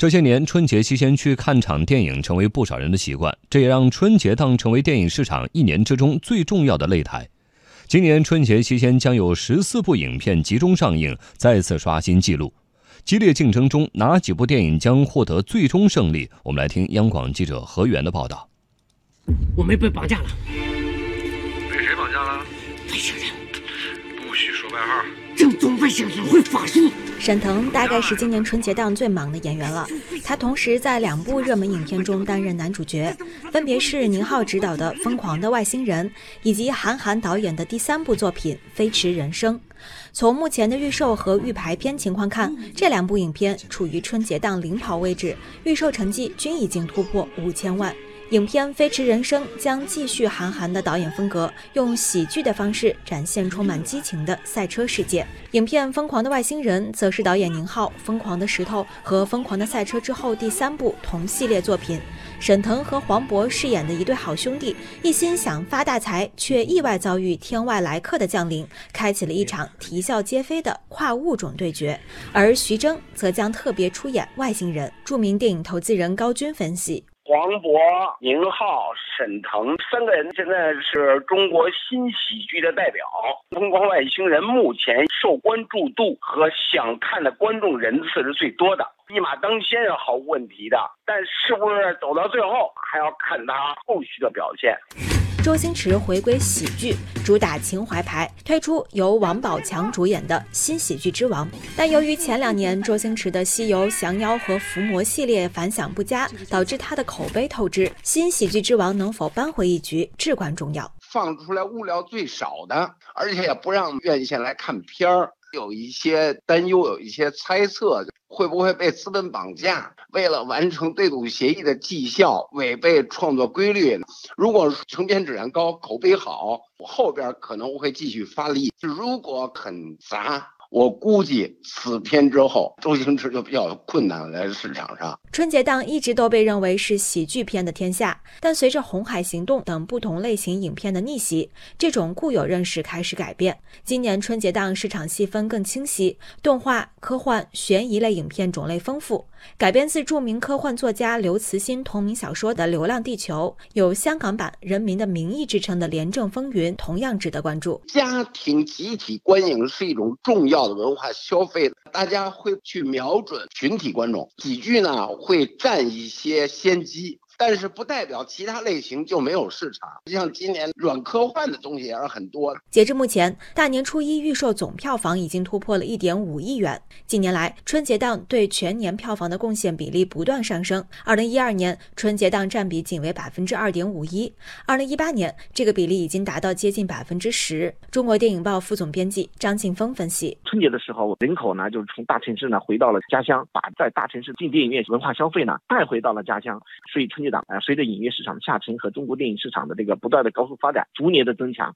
这些年，春节期间去看场电影成为不少人的习惯，这也让春节档成为电影市场一年之中最重要的擂台。今年春节期间将有十四部影片集中上映，再次刷新纪录。激烈竞争中，哪几部电影将获得最终胜利？我们来听央广记者何源的报道。我们被绑架了，被谁绑架了？外星人，外号。正宗外星人会法术。沈腾大概是今年春节档最忙的演员了，他同时在两部热门影片中担任男主角，分别是宁浩执导的《疯狂的外星人》以及韩寒导演的第三部作品《飞驰人生》。从目前的预售和预排片情况看，这两部影片处于春节档领跑位置，预售成绩均已经突破五千万。影片《飞驰人生》将继续韩寒的导演风格，用喜剧的方式展现充满激情的赛车世界。影片《疯狂的外星人》则是导演宁浩《疯狂的石头》和《疯狂的赛车》之后第三部同系列作品。沈腾和黄渤饰演的一对好兄弟，一心想发大财，却意外遭遇天外来客的降临，开启了一场啼笑皆非的跨物种对决。而徐峥则将特别出演外星人。著名电影投资人高军分析。黄渤、宁浩、沈腾三个人现在是中国新喜剧的代表，《疯狂外星人》目前受关注度和想看的观众人次是最多的，一马当先是毫无问题的。但是不是走到最后，还要看他后续的表现。周星驰回归喜剧，主打情怀牌，推出由王宝强主演的新喜剧之王。但由于前两年周星驰的《西游降妖》和《伏魔》系列反响不佳，导致他的口碑透支。新喜剧之王能否扳回一局，至关重要。放出来物料最少的，而且也不让院线来看片儿。有一些担忧，有一些猜测，会不会被资本绑架？为了完成对赌协议的绩效，违背创作规律？如果成片质量高，口碑好，我后边可能会继续发力；如果肯砸。我估计此片之后，周星驰就比较困难了在市场上。春节档一直都被认为是喜剧片的天下，但随着《红海行动》等不同类型影片的逆袭，这种固有认识开始改变。今年春节档市场细分更清晰，动画、科幻、悬疑类影片种类丰富。改编自著名科幻作家刘慈欣同名小说的《流浪地球》，有香港版《人民的名义》之称的《廉政风云》，同样值得关注。家庭集体观影是一种重要的文化消费，大家会去瞄准群体观众，喜剧呢会占一些先机。但是不代表其他类型就没有市场，像今年软科幻的东西也是很多。截至目前，大年初一预售总票房已经突破了一点五亿元。近年来，春节档对全年票房的贡献比例不断上升。二零一二年，春节档占比仅为百分之二点五一；二零一八年，这个比例已经达到接近百分之十。中国电影报副总编辑张庆峰分析：春节的时候，人口呢就是从大城市呢回到了家乡，把在大城市进电影院文化消费呢带回到了家乡，所以春节。啊，随着影业市场的下沉和中国电影市场的这个不断的高速发展，逐年的增强。